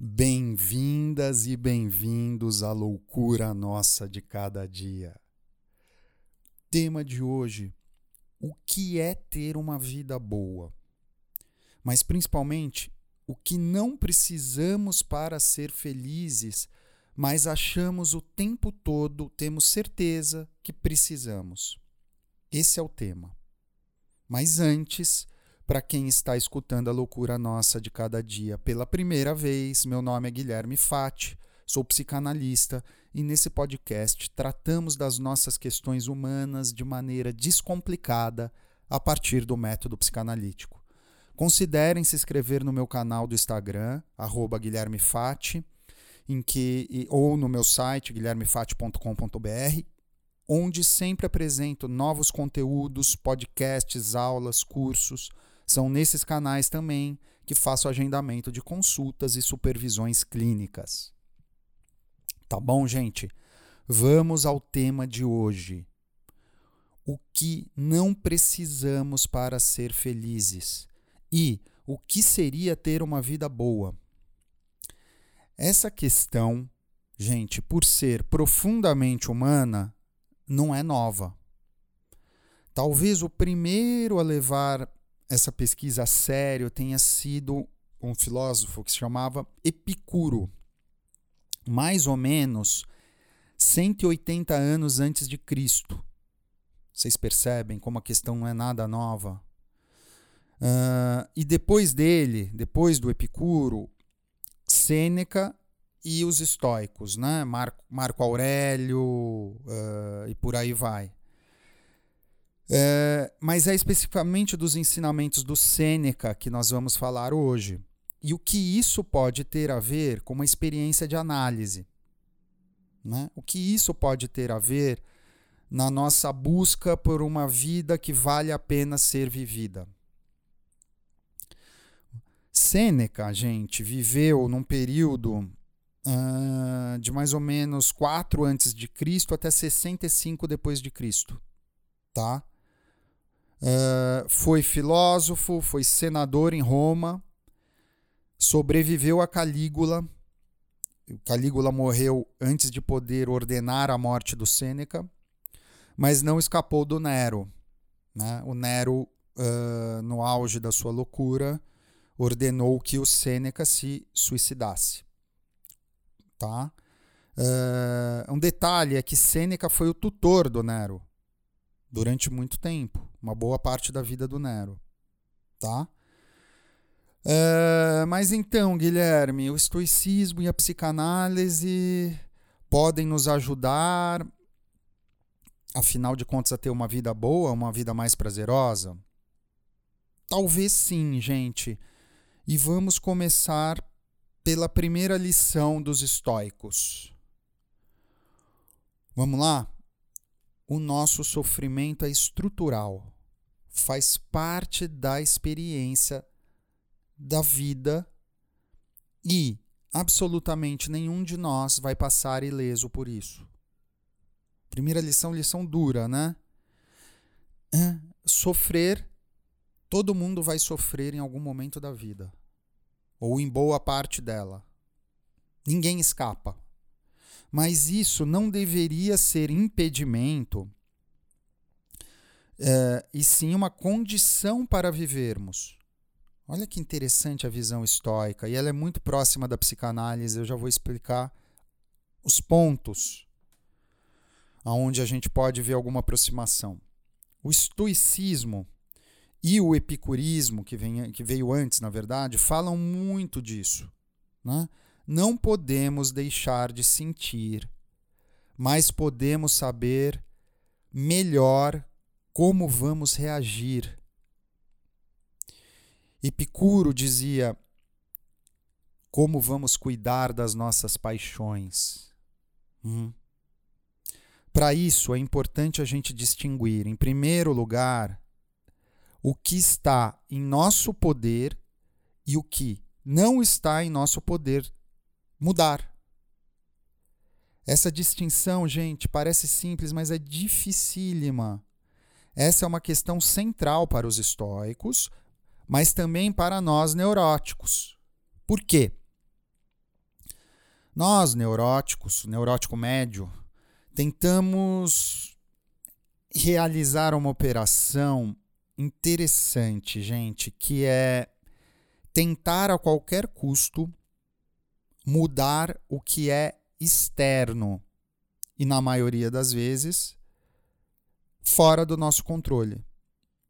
Bem-vindas e bem-vindos à loucura nossa de cada dia. Tema de hoje: o que é ter uma vida boa? Mas principalmente, o que não precisamos para ser felizes, mas achamos o tempo todo, temos certeza que precisamos. Esse é o tema. Mas antes, para quem está escutando a loucura nossa de cada dia pela primeira vez, meu nome é Guilherme Fati, sou psicanalista e nesse podcast tratamos das nossas questões humanas de maneira descomplicada a partir do método psicanalítico. Considerem se inscrever no meu canal do Instagram, Guilherme Fati, em que, ou no meu site, guilhermefati.com.br, onde sempre apresento novos conteúdos, podcasts, aulas, cursos são nesses canais também que faço agendamento de consultas e supervisões clínicas. Tá bom, gente? Vamos ao tema de hoje. O que não precisamos para ser felizes e o que seria ter uma vida boa? Essa questão, gente, por ser profundamente humana, não é nova. Talvez o primeiro a levar essa pesquisa a sério tenha sido um filósofo que se chamava Epicuro, mais ou menos 180 anos antes de Cristo. Vocês percebem como a questão não é nada nova? Uh, e depois dele, depois do Epicuro, Sêneca e os estoicos, né? Marco, Marco Aurélio uh, e por aí vai. É, mas é especificamente dos ensinamentos do Sêneca que nós vamos falar hoje. E o que isso pode ter a ver com uma experiência de análise? Né? O que isso pode ter a ver na nossa busca por uma vida que vale a pena ser vivida? Sêneca, gente, viveu num período uh, de mais ou menos 4 antes de Cristo até 65 depois de Cristo, tá? Uh, foi filósofo, foi senador em Roma, sobreviveu a Calígula. Calígula morreu antes de poder ordenar a morte do Sêneca, mas não escapou do Nero. Né? O Nero, uh, no auge da sua loucura, ordenou que o Sêneca se suicidasse. Tá? Uh, um detalhe é que Sêneca foi o tutor do Nero durante muito tempo, uma boa parte da vida do Nero, tá? É, mas então, Guilherme, o estoicismo e a psicanálise podem nos ajudar, afinal de contas, a ter uma vida boa, uma vida mais prazerosa? Talvez sim, gente. E vamos começar pela primeira lição dos estoicos. Vamos lá? O nosso sofrimento é estrutural, faz parte da experiência da vida e absolutamente nenhum de nós vai passar ileso por isso. Primeira lição, lição dura, né? É, sofrer, todo mundo vai sofrer em algum momento da vida, ou em boa parte dela. Ninguém escapa. Mas isso não deveria ser impedimento, é, e sim uma condição para vivermos. Olha que interessante a visão estoica, e ela é muito próxima da psicanálise. Eu já vou explicar os pontos aonde a gente pode ver alguma aproximação. O estoicismo e o epicurismo, que, vem, que veio antes, na verdade, falam muito disso. Né? Não podemos deixar de sentir, mas podemos saber melhor como vamos reagir. Epicuro dizia: como vamos cuidar das nossas paixões. Hum. Para isso é importante a gente distinguir, em primeiro lugar, o que está em nosso poder e o que não está em nosso poder mudar. Essa distinção, gente, parece simples, mas é dificílima. Essa é uma questão central para os estoicos, mas também para nós neuróticos. Por quê? Nós, neuróticos, neurótico médio, tentamos realizar uma operação interessante, gente, que é tentar a qualquer custo mudar o que é externo e, na maioria das vezes, fora do nosso controle.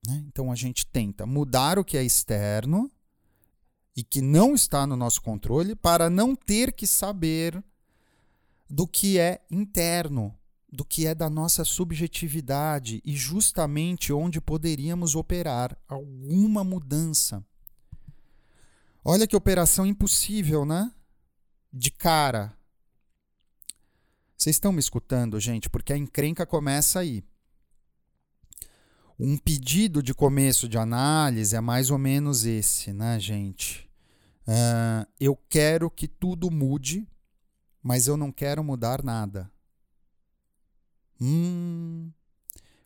Né? Então a gente tenta mudar o que é externo e que não está no nosso controle para não ter que saber do que é interno, do que é da nossa subjetividade e justamente onde poderíamos operar alguma mudança. Olha que operação impossível, né? De cara. Vocês estão me escutando, gente? Porque a encrenca começa aí. Um pedido de começo de análise é mais ou menos esse, né, gente? Uh, eu quero que tudo mude, mas eu não quero mudar nada. Hum,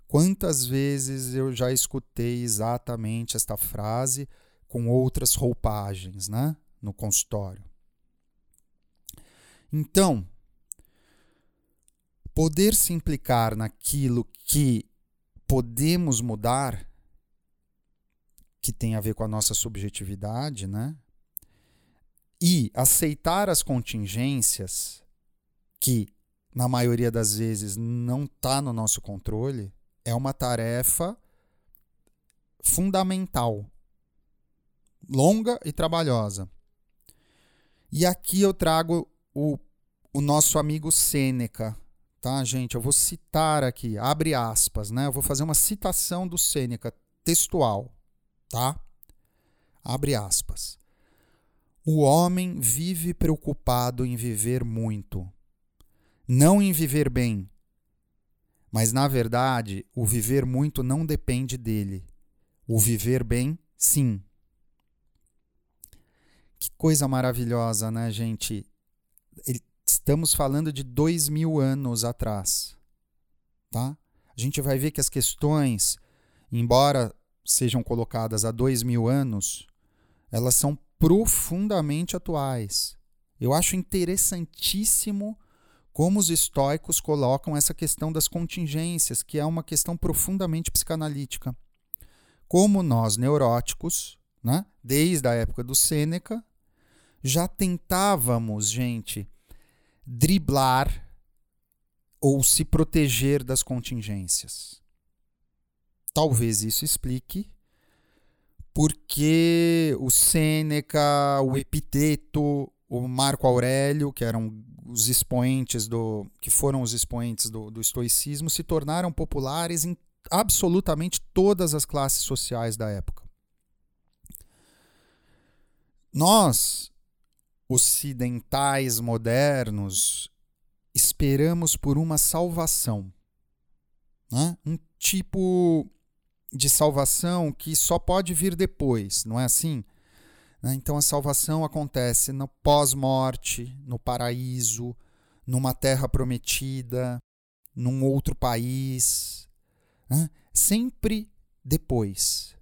quantas vezes eu já escutei exatamente esta frase com outras roupagens, né? No consultório. Então, poder se implicar naquilo que podemos mudar, que tem a ver com a nossa subjetividade, né? E aceitar as contingências que na maioria das vezes não está no nosso controle, é uma tarefa fundamental, longa e trabalhosa. E aqui eu trago o, o nosso amigo Sêneca, tá, gente? Eu vou citar aqui, abre aspas, né? Eu vou fazer uma citação do Sêneca textual, tá? Abre aspas. O homem vive preocupado em viver muito não em viver bem. Mas, na verdade, o viver muito não depende dele. O viver bem, sim. Que coisa maravilhosa, né, gente? Estamos falando de dois mil anos atrás. Tá? A gente vai ver que as questões, embora sejam colocadas há dois mil anos, elas são profundamente atuais. Eu acho interessantíssimo como os estoicos colocam essa questão das contingências, que é uma questão profundamente psicanalítica. Como nós, neuróticos, né, desde a época do Sêneca, já tentávamos, gente, driblar ou se proteger das contingências. Talvez isso explique porque o Sêneca, o Epiteto, o Marco Aurélio, que eram os expoentes do que foram os expoentes do, do estoicismo, se tornaram populares em absolutamente todas as classes sociais da época. Nós, ocidentais modernos, esperamos por uma salvação, né? um tipo de salvação que só pode vir depois, não é assim? Né? Então a salvação acontece no pós-morte, no paraíso, numa terra prometida, num outro país, né? sempre depois.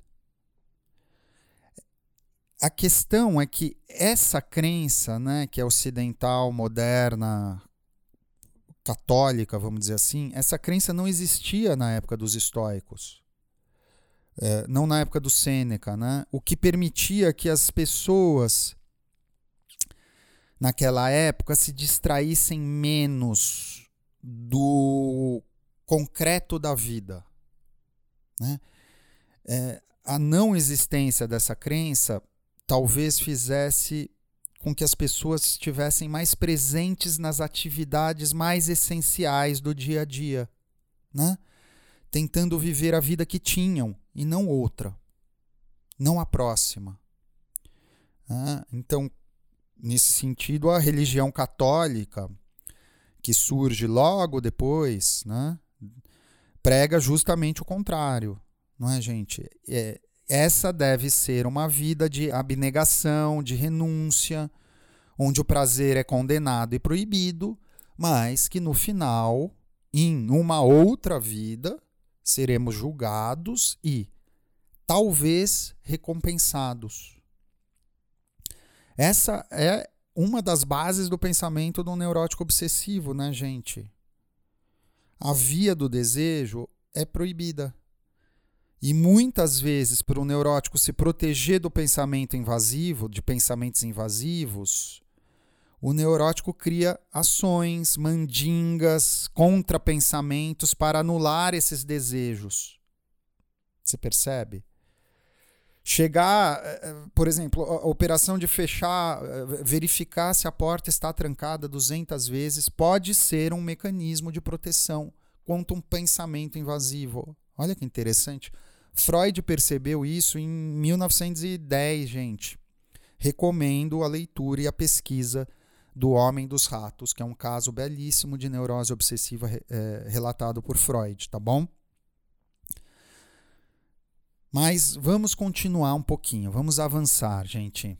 A questão é que essa crença, né, que é ocidental, moderna, católica, vamos dizer assim, essa crença não existia na época dos estoicos é, não na época do Sêneca, né? o que permitia que as pessoas naquela época se distraíssem menos do concreto da vida. Né? É, a não existência dessa crença talvez fizesse com que as pessoas estivessem mais presentes nas atividades mais essenciais do dia a dia, né? tentando viver a vida que tinham e não outra, não a próxima. Ah, então, nesse sentido, a religião católica, que surge logo depois, né, prega justamente o contrário, não é, gente? É, essa deve ser uma vida de abnegação, de renúncia, onde o prazer é condenado e proibido, mas que no final, em uma outra vida, seremos julgados e talvez recompensados. Essa é uma das bases do pensamento do neurótico obsessivo, né, gente? A via do desejo é proibida. E muitas vezes, para o neurótico se proteger do pensamento invasivo, de pensamentos invasivos, o neurótico cria ações, mandingas, contrapensamentos para anular esses desejos. Você percebe? Chegar, eh, eh, por exemplo, a operação de fechar, eh, verificar se a porta está trancada 200 vezes, pode ser um mecanismo de proteção contra um pensamento invasivo. Olha que interessante. Freud percebeu isso em 1910, gente. Recomendo a leitura e a pesquisa do Homem dos Ratos, que é um caso belíssimo de neurose obsessiva é, relatado por Freud, tá bom? Mas vamos continuar um pouquinho, vamos avançar, gente.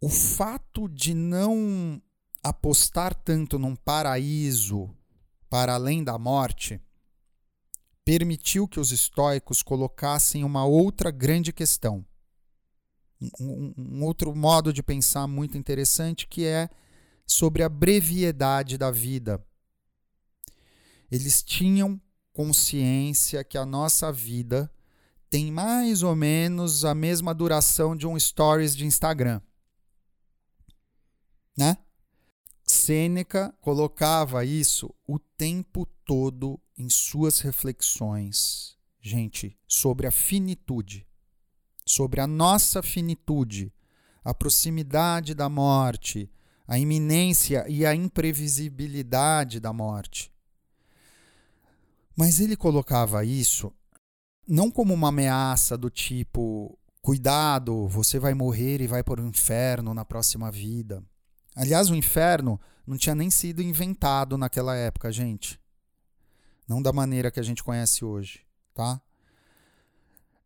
O fato de não apostar tanto num paraíso para além da morte permitiu que os estoicos colocassem uma outra grande questão. Um, um, outro modo de pensar muito interessante que é sobre a brevidade da vida. Eles tinham consciência que a nossa vida tem mais ou menos a mesma duração de um stories de Instagram. Né? Sêneca colocava isso o tempo todo em suas reflexões, gente, sobre a finitude, sobre a nossa finitude, a proximidade da morte, a iminência e a imprevisibilidade da morte. Mas ele colocava isso não como uma ameaça do tipo cuidado, você vai morrer e vai para o inferno na próxima vida. Aliás, o inferno não tinha nem sido inventado naquela época, gente. Não da maneira que a gente conhece hoje, tá?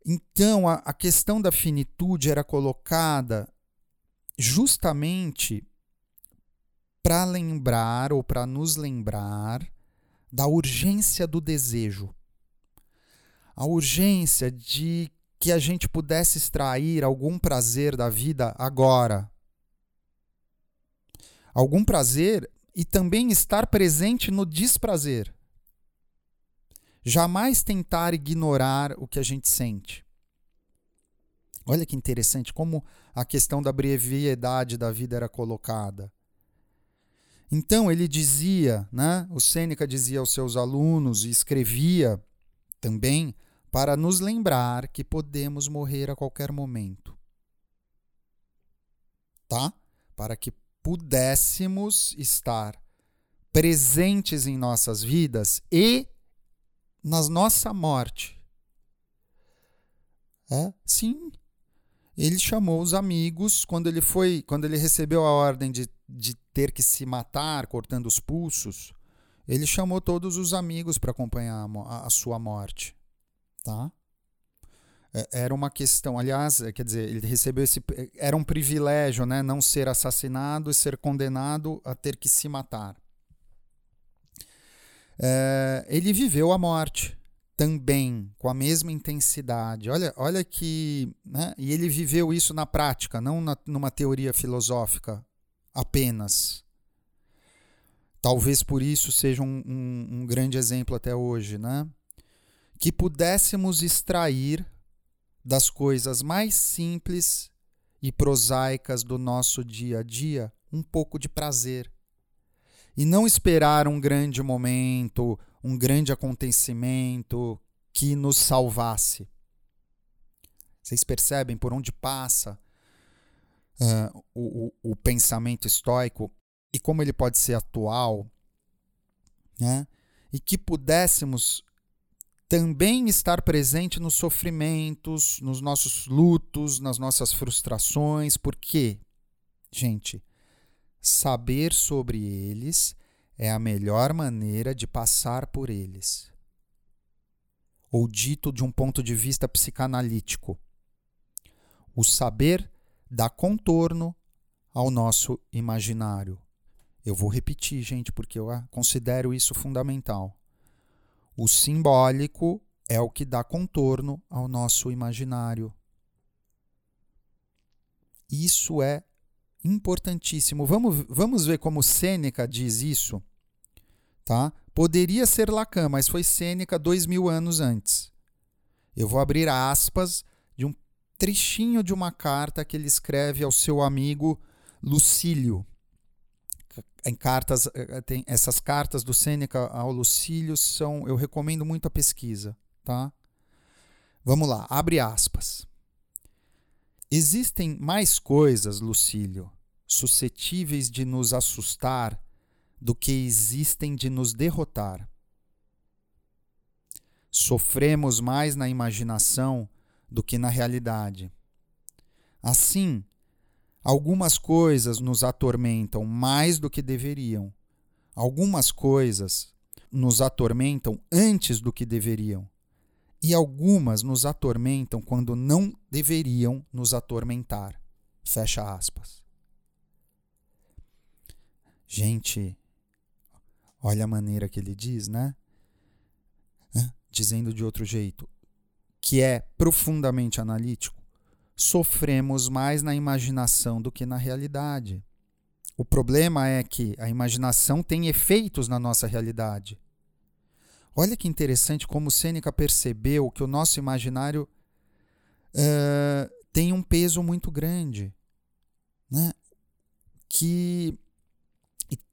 Então, a, a questão da finitude era colocada justamente para lembrar ou para nos lembrar da urgência do desejo a urgência de que a gente pudesse extrair algum prazer da vida agora. Algum prazer e também estar presente no desprazer. Jamais tentar ignorar o que a gente sente. Olha que interessante como a questão da brevidade da vida era colocada. Então ele dizia, né, o Sêneca dizia aos seus alunos e escrevia também para nos lembrar que podemos morrer a qualquer momento. Tá? Para que pudéssemos estar presentes em nossas vidas e na nossa morte. É? Sim. Ele chamou os amigos quando ele foi, quando ele recebeu a ordem de, de ter que se matar cortando os pulsos. Ele chamou todos os amigos para acompanhar a, a sua morte tá? É, era uma questão, aliás, é, quer dizer, ele recebeu esse. Era um privilégio, né? Não ser assassinado e ser condenado a ter que se matar. É, ele viveu a morte também, com a mesma intensidade. Olha, olha que. Né? E ele viveu isso na prática, não na, numa teoria filosófica apenas. Talvez por isso seja um, um, um grande exemplo até hoje, né? que pudéssemos extrair das coisas mais simples e prosaicas do nosso dia a dia um pouco de prazer. E não esperar um grande momento, um grande acontecimento que nos salvasse. Vocês percebem por onde passa uh, o, o, o pensamento estoico e como ele pode ser atual, né? e que pudéssemos também estar presente nos sofrimentos, nos nossos lutos, nas nossas frustrações, porque, gente, saber sobre eles é a melhor maneira de passar por eles. Ou dito de um ponto de vista psicanalítico, o saber dá contorno ao nosso imaginário. Eu vou repetir, gente, porque eu considero isso fundamental. O simbólico é o que dá contorno ao nosso imaginário. Isso é importantíssimo. Vamos, vamos ver como Sêneca diz isso, tá? Poderia ser Lacan, mas foi Sêneca dois mil anos antes. Eu vou abrir aspas de um trechinho de uma carta que ele escreve ao seu amigo Lucílio. Em cartas, eh, eh, tem essas cartas do Sêneca ao Lucílio são, eu recomendo muito a pesquisa, tá? Vamos lá, abre aspas. Existem mais coisas, Lucílio, suscetíveis de nos assustar do que existem de nos derrotar. Sofremos mais na imaginação do que na realidade. Assim, algumas coisas nos atormentam mais do que deveriam. Algumas coisas nos atormentam antes do que deveriam. E algumas nos atormentam quando não deveriam nos atormentar. Fecha aspas. Gente, olha a maneira que ele diz, né? Dizendo de outro jeito, que é profundamente analítico, sofremos mais na imaginação do que na realidade. O problema é que a imaginação tem efeitos na nossa realidade. Olha que interessante como Sêneca percebeu que o nosso imaginário uh, tem um peso muito grande. Né? Que,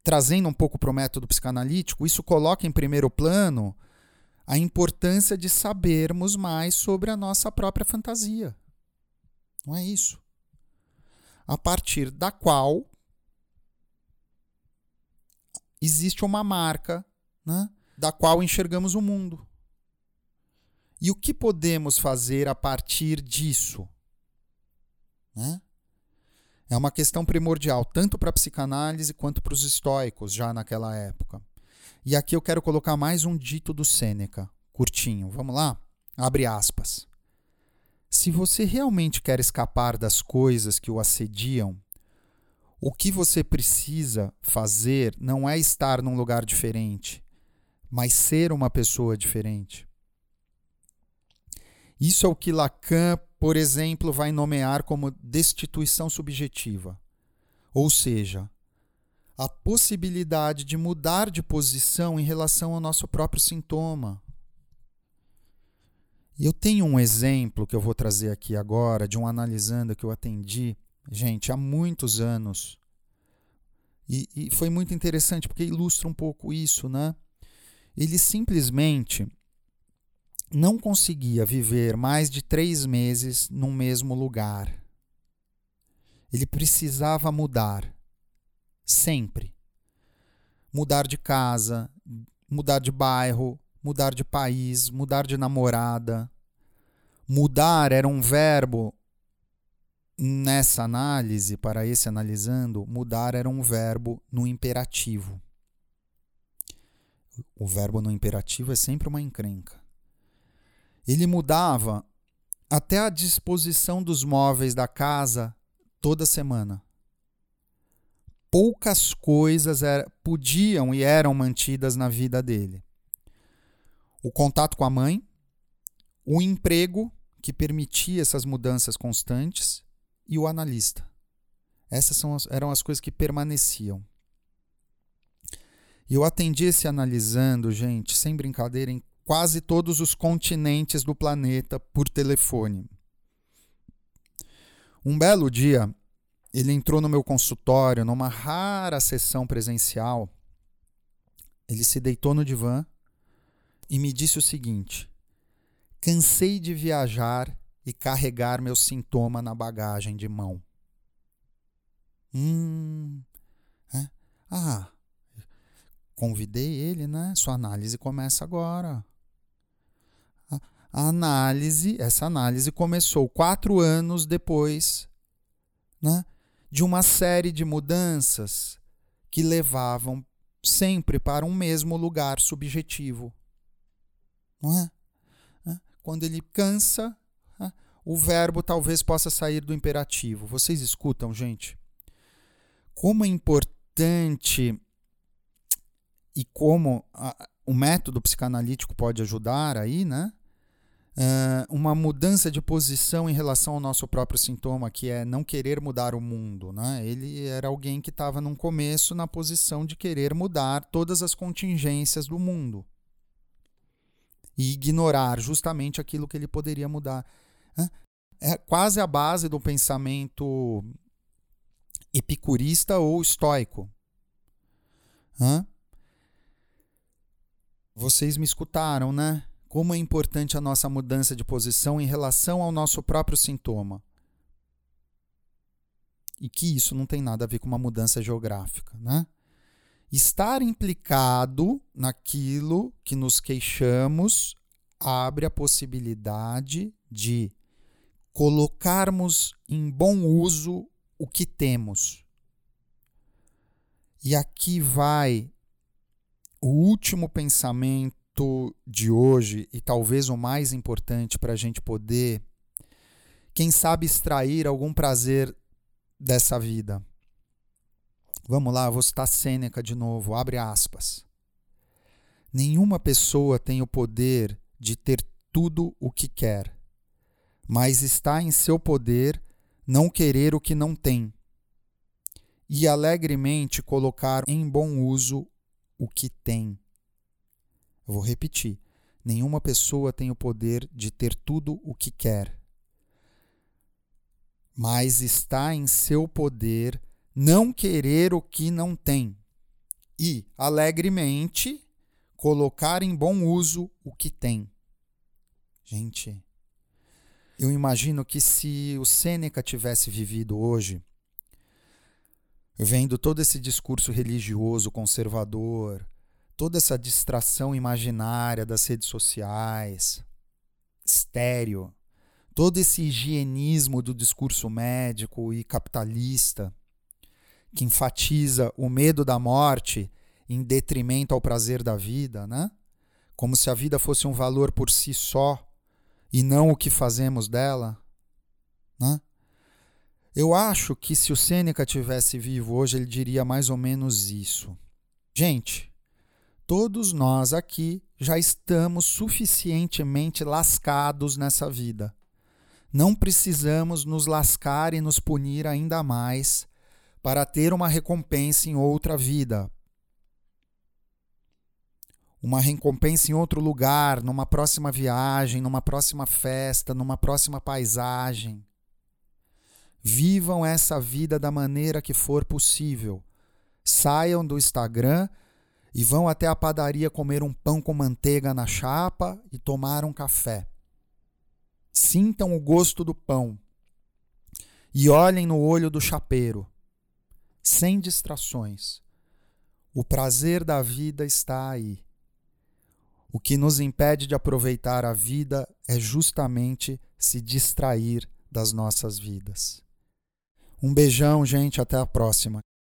trazendo um pouco para o método psicanalítico, isso coloca em primeiro plano a importância de sabermos mais sobre a nossa própria fantasia. Não é isso? A partir da qual existe uma marca né, da qual enxergamos o mundo. E o que podemos fazer a partir disso? Né? É uma questão primordial, tanto para a psicanálise quanto para os estoicos, já naquela época. E aqui eu quero colocar mais um dito do Sêneca, curtinho. Vamos lá? Abre aspas. Se você realmente quer escapar das coisas que o assediam, o que você precisa fazer não é estar num lugar diferente, mas ser uma pessoa diferente. Isso é o que Lacan, por exemplo, vai nomear como destituição subjetiva. Ou seja, a possibilidade de mudar de posição em relação ao nosso próprio sintoma. Eu tenho um exemplo que eu vou trazer aqui agora de um analisando que eu atendi, gente, há muitos anos. E, e foi muito interessante porque ilustra um pouco isso, né? Ele simplesmente não conseguia viver mais de três meses num mesmo lugar. Ele precisava mudar. Sempre. Mudar de casa, mudar de bairro, mudar de país, mudar de namorada. Mudar era um verbo nessa análise, para esse analisando, mudar era um verbo no imperativo. O verbo no imperativo é sempre uma encrenca. Ele mudava até a disposição dos móveis da casa toda semana poucas coisas era, podiam e eram mantidas na vida dele. O contato com a mãe, o emprego que permitia essas mudanças constantes e o analista. Essas as, eram as coisas que permaneciam. E eu atendi esse analisando, gente, sem brincadeira, em quase todos os continentes do planeta por telefone. Um belo dia, ele entrou no meu consultório numa rara sessão presencial. Ele se deitou no divã e me disse o seguinte: cansei de viajar e carregar meu sintoma na bagagem de mão. Hum. É? Ah, convidei ele, né? Sua análise começa agora. A análise, essa análise começou quatro anos depois, né? de uma série de mudanças que levavam sempre para um mesmo lugar subjetivo. Não é? Quando ele cansa, o verbo talvez possa sair do imperativo. Vocês escutam, gente? Como é importante e como a, o método psicanalítico pode ajudar aí, né? uh, uma mudança de posição em relação ao nosso próprio sintoma, que é não querer mudar o mundo. Né? Ele era alguém que estava no começo na posição de querer mudar todas as contingências do mundo e ignorar justamente aquilo que ele poderia mudar. É quase a base do pensamento epicurista ou estoico. Vocês me escutaram, né? Como é importante a nossa mudança de posição em relação ao nosso próprio sintoma. E que isso não tem nada a ver com uma mudança geográfica, né? Estar implicado naquilo que nos queixamos abre a possibilidade de colocarmos em bom uso o que temos. E aqui vai o último pensamento de hoje e talvez o mais importante para a gente poder, quem sabe, extrair algum prazer dessa vida. Vamos lá, vou citar Sêneca de novo, abre aspas. Nenhuma pessoa tem o poder de ter tudo o que quer, mas está em seu poder não querer o que não tem e alegremente colocar em bom uso o que tem. Eu vou repetir: nenhuma pessoa tem o poder de ter tudo o que quer, mas está em seu poder não querer o que não tem e, alegremente, colocar em bom uso o que tem. Gente, eu imagino que se o Sêneca tivesse vivido hoje, vendo todo esse discurso religioso conservador, toda essa distração imaginária das redes sociais, estéreo, todo esse higienismo do discurso médico e capitalista, que enfatiza o medo da morte em detrimento ao prazer da vida, né? Como se a vida fosse um valor por si só e não o que fazemos dela, né? Eu acho que se o Sêneca tivesse vivo hoje, ele diria mais ou menos isso. Gente, todos nós aqui já estamos suficientemente lascados nessa vida. Não precisamos nos lascar e nos punir ainda mais para ter uma recompensa em outra vida. Uma recompensa em outro lugar, numa próxima viagem, numa próxima festa, numa próxima paisagem. Vivam essa vida da maneira que for possível. Saiam do Instagram e vão até a padaria comer um pão com manteiga na chapa e tomar um café. Sintam o gosto do pão e olhem no olho do chapeiro, sem distrações. O prazer da vida está aí. O que nos impede de aproveitar a vida é justamente se distrair das nossas vidas. Um beijão, gente, até a próxima.